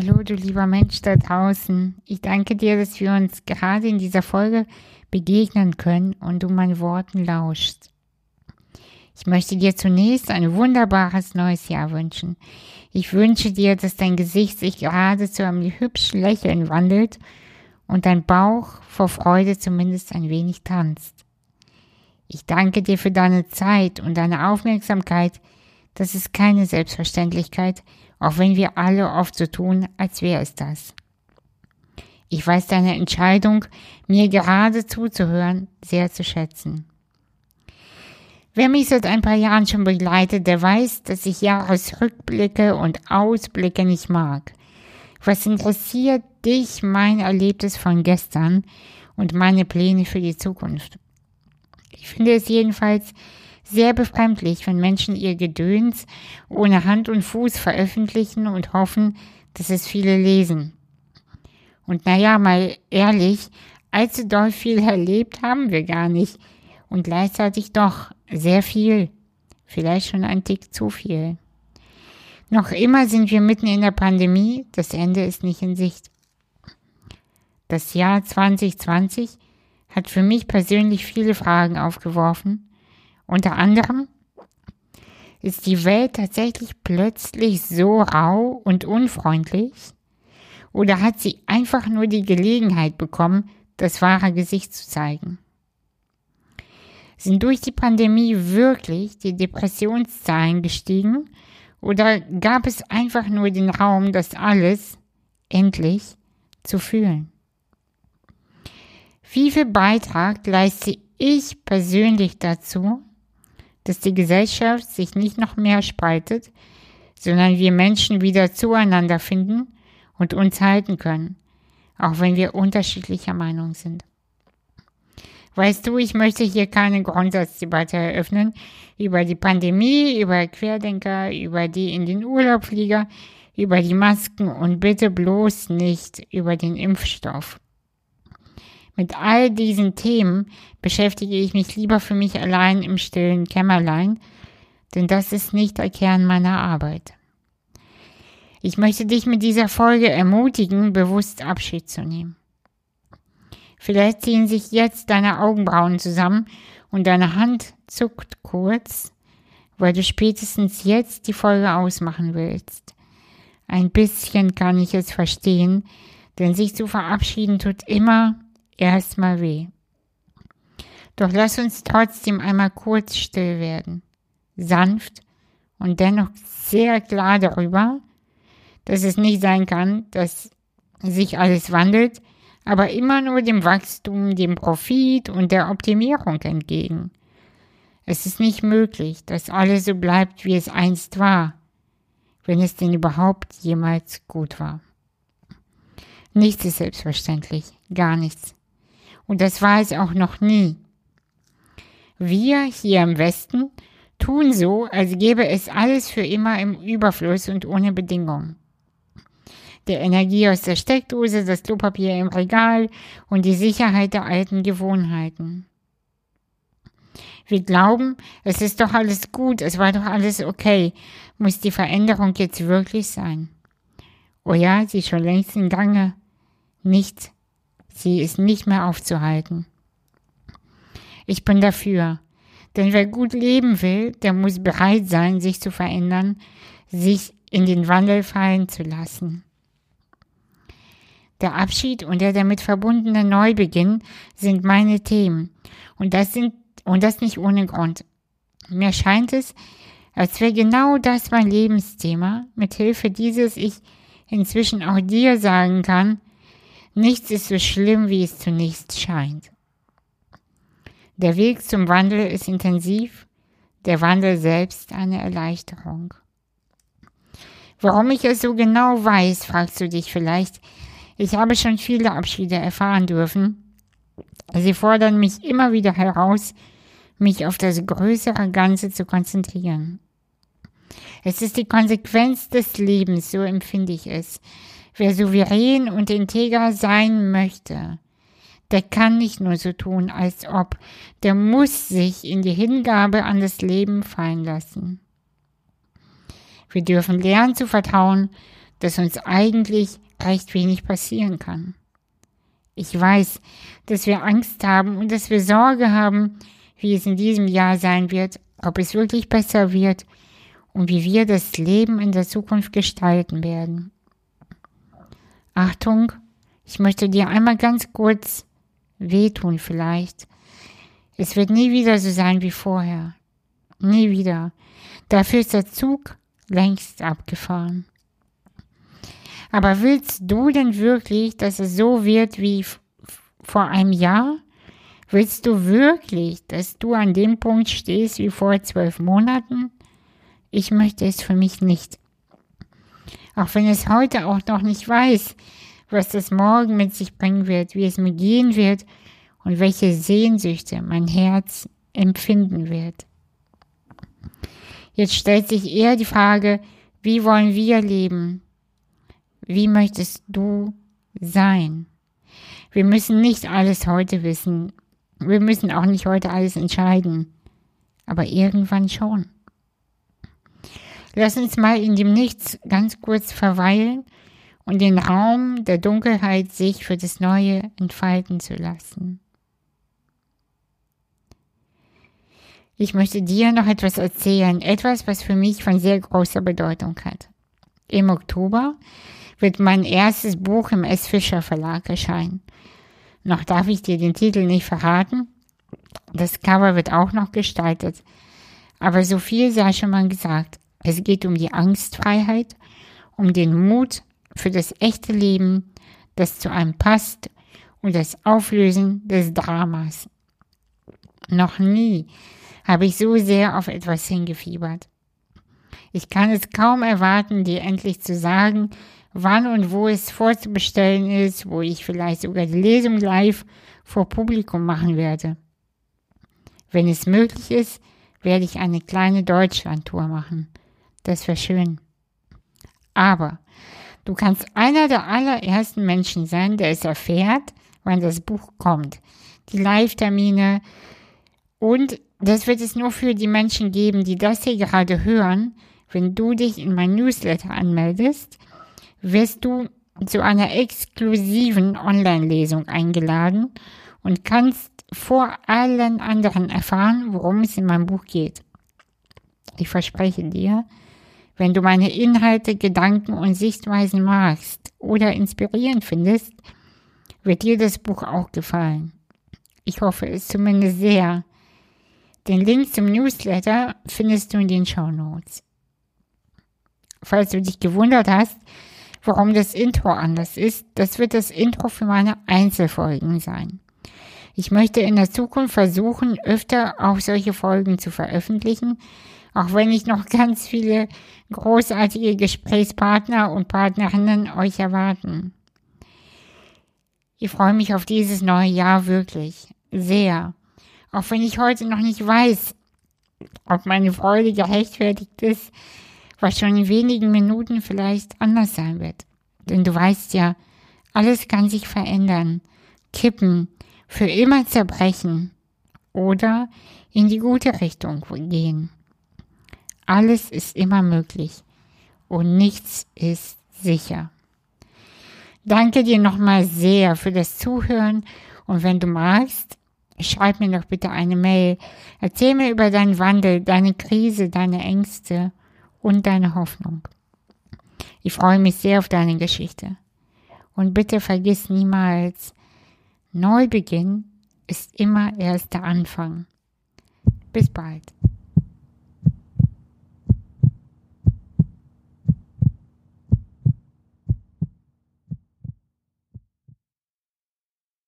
Hallo, du lieber Mensch da draußen. Ich danke dir, dass wir uns gerade in dieser Folge begegnen können und du meinen Worten lauschst. Ich möchte dir zunächst ein wunderbares neues Jahr wünschen. Ich wünsche dir, dass dein Gesicht sich gerade zu einem hübschen Lächeln wandelt und dein Bauch vor Freude zumindest ein wenig tanzt. Ich danke dir für deine Zeit und deine Aufmerksamkeit. Das ist keine Selbstverständlichkeit auch wenn wir alle oft so tun, als wäre es das. Ich weiß deine Entscheidung, mir gerade zuzuhören, sehr zu schätzen. Wer mich seit ein paar Jahren schon begleitet, der weiß, dass ich Jahresrückblicke und Ausblicke nicht mag. Was interessiert dich mein Erlebtes von gestern und meine Pläne für die Zukunft? Ich finde es jedenfalls sehr befremdlich, wenn Menschen ihr Gedöns ohne Hand und Fuß veröffentlichen und hoffen, dass es viele lesen. Und naja, mal ehrlich, allzu doll viel erlebt haben wir gar nicht. Und gleichzeitig doch sehr viel. Vielleicht schon ein Tick zu viel. Noch immer sind wir mitten in der Pandemie, das Ende ist nicht in Sicht. Das Jahr 2020 hat für mich persönlich viele Fragen aufgeworfen unter anderem ist die Welt tatsächlich plötzlich so rau und unfreundlich? Oder hat sie einfach nur die Gelegenheit bekommen, das wahre Gesicht zu zeigen? Sind durch die Pandemie wirklich die Depressionszahlen gestiegen? Oder gab es einfach nur den Raum, das alles endlich zu fühlen? Wie viel Beitrag leiste ich persönlich dazu, dass die Gesellschaft sich nicht noch mehr spaltet, sondern wir Menschen wieder zueinander finden und uns halten können, auch wenn wir unterschiedlicher Meinung sind. Weißt du, ich möchte hier keine Grundsatzdebatte eröffnen über die Pandemie, über Querdenker, über die in den Urlaub flieger, über die Masken und bitte bloß nicht über den Impfstoff. Mit all diesen Themen beschäftige ich mich lieber für mich allein im stillen Kämmerlein, denn das ist nicht der Kern meiner Arbeit. Ich möchte dich mit dieser Folge ermutigen, bewusst Abschied zu nehmen. Vielleicht ziehen sich jetzt deine Augenbrauen zusammen und deine Hand zuckt kurz, weil du spätestens jetzt die Folge ausmachen willst. Ein bisschen kann ich es verstehen, denn sich zu verabschieden tut immer erstmal weh. Doch lass uns trotzdem einmal kurz still werden, sanft und dennoch sehr klar darüber, dass es nicht sein kann, dass sich alles wandelt, aber immer nur dem Wachstum, dem Profit und der Optimierung entgegen. Es ist nicht möglich, dass alles so bleibt, wie es einst war, wenn es denn überhaupt jemals gut war. Nichts ist selbstverständlich, gar nichts. Und das war es auch noch nie. Wir hier im Westen tun so, als gäbe es alles für immer im Überfluss und ohne Bedingungen. Der Energie aus der Steckdose, das Klopapier im Regal und die Sicherheit der alten Gewohnheiten. Wir glauben, es ist doch alles gut, es war doch alles okay. Muss die Veränderung jetzt wirklich sein? Oh ja, sie ist schon längst in Gange. Nichts Sie ist nicht mehr aufzuhalten. Ich bin dafür. Denn wer gut leben will, der muss bereit sein, sich zu verändern, sich in den Wandel fallen zu lassen. Der Abschied und der damit verbundene Neubeginn sind meine Themen. Und das sind, und das nicht ohne Grund. Mir scheint es, als wäre genau das mein Lebensthema, mit Hilfe dieses ich inzwischen auch dir sagen kann, Nichts ist so schlimm, wie es zunächst scheint. Der Weg zum Wandel ist intensiv, der Wandel selbst eine Erleichterung. Warum ich es so genau weiß, fragst du dich vielleicht. Ich habe schon viele Abschiede erfahren dürfen. Sie fordern mich immer wieder heraus, mich auf das größere Ganze zu konzentrieren. Es ist die Konsequenz des Lebens, so empfinde ich es. Wer souverän und integer sein möchte, der kann nicht nur so tun, als ob, der muss sich in die Hingabe an das Leben fallen lassen. Wir dürfen lernen zu vertrauen, dass uns eigentlich recht wenig passieren kann. Ich weiß, dass wir Angst haben und dass wir Sorge haben, wie es in diesem Jahr sein wird, ob es wirklich besser wird und wie wir das Leben in der Zukunft gestalten werden. Achtung, ich möchte dir einmal ganz kurz wehtun vielleicht. Es wird nie wieder so sein wie vorher. Nie wieder. Dafür ist der Zug längst abgefahren. Aber willst du denn wirklich, dass es so wird wie vor einem Jahr? Willst du wirklich, dass du an dem Punkt stehst wie vor zwölf Monaten? Ich möchte es für mich nicht. Auch wenn es heute auch noch nicht weiß, was das morgen mit sich bringen wird, wie es mir gehen wird und welche Sehnsüchte mein Herz empfinden wird. Jetzt stellt sich eher die Frage, wie wollen wir leben? Wie möchtest du sein? Wir müssen nicht alles heute wissen. Wir müssen auch nicht heute alles entscheiden. Aber irgendwann schon. Lass uns mal in dem Nichts ganz kurz verweilen und den Raum der Dunkelheit sich für das Neue entfalten zu lassen. Ich möchte dir noch etwas erzählen, etwas, was für mich von sehr großer Bedeutung hat. Im Oktober wird mein erstes Buch im S. Fischer Verlag erscheinen. Noch darf ich dir den Titel nicht verraten. Das Cover wird auch noch gestaltet. Aber so viel sei schon mal gesagt. Es geht um die Angstfreiheit, um den Mut für das echte Leben, das zu einem passt und das Auflösen des Dramas. Noch nie habe ich so sehr auf etwas hingefiebert. Ich kann es kaum erwarten, dir endlich zu sagen, wann und wo es vorzubestellen ist, wo ich vielleicht sogar die Lesung live vor Publikum machen werde. Wenn es möglich ist, werde ich eine kleine Deutschlandtour machen. Das wäre schön. Aber du kannst einer der allerersten Menschen sein, der es erfährt, wann das Buch kommt. Die Live-Termine. Und das wird es nur für die Menschen geben, die das hier gerade hören. Wenn du dich in mein Newsletter anmeldest, wirst du zu einer exklusiven Online-Lesung eingeladen und kannst vor allen anderen erfahren, worum es in meinem Buch geht. Ich verspreche dir, wenn du meine Inhalte, Gedanken und Sichtweisen magst oder inspirierend findest, wird dir das Buch auch gefallen. Ich hoffe es zumindest sehr. Den Link zum Newsletter findest du in den Show Notes. Falls du dich gewundert hast, warum das Intro anders ist, das wird das Intro für meine Einzelfolgen sein. Ich möchte in der Zukunft versuchen, öfter auch solche Folgen zu veröffentlichen, auch wenn ich noch ganz viele großartige Gesprächspartner und Partnerinnen euch erwarten. Ich freue mich auf dieses neue Jahr wirklich sehr. Auch wenn ich heute noch nicht weiß, ob meine Freude gerechtfertigt ist, was schon in wenigen Minuten vielleicht anders sein wird. Denn du weißt ja, alles kann sich verändern, kippen, für immer zerbrechen oder in die gute Richtung gehen. Alles ist immer möglich und nichts ist sicher. Danke dir nochmal sehr für das Zuhören und wenn du magst, schreib mir doch bitte eine Mail. Erzähl mir über deinen Wandel, deine Krise, deine Ängste und deine Hoffnung. Ich freue mich sehr auf deine Geschichte. Und bitte vergiss niemals, Neubeginn ist immer erst der Anfang. Bis bald.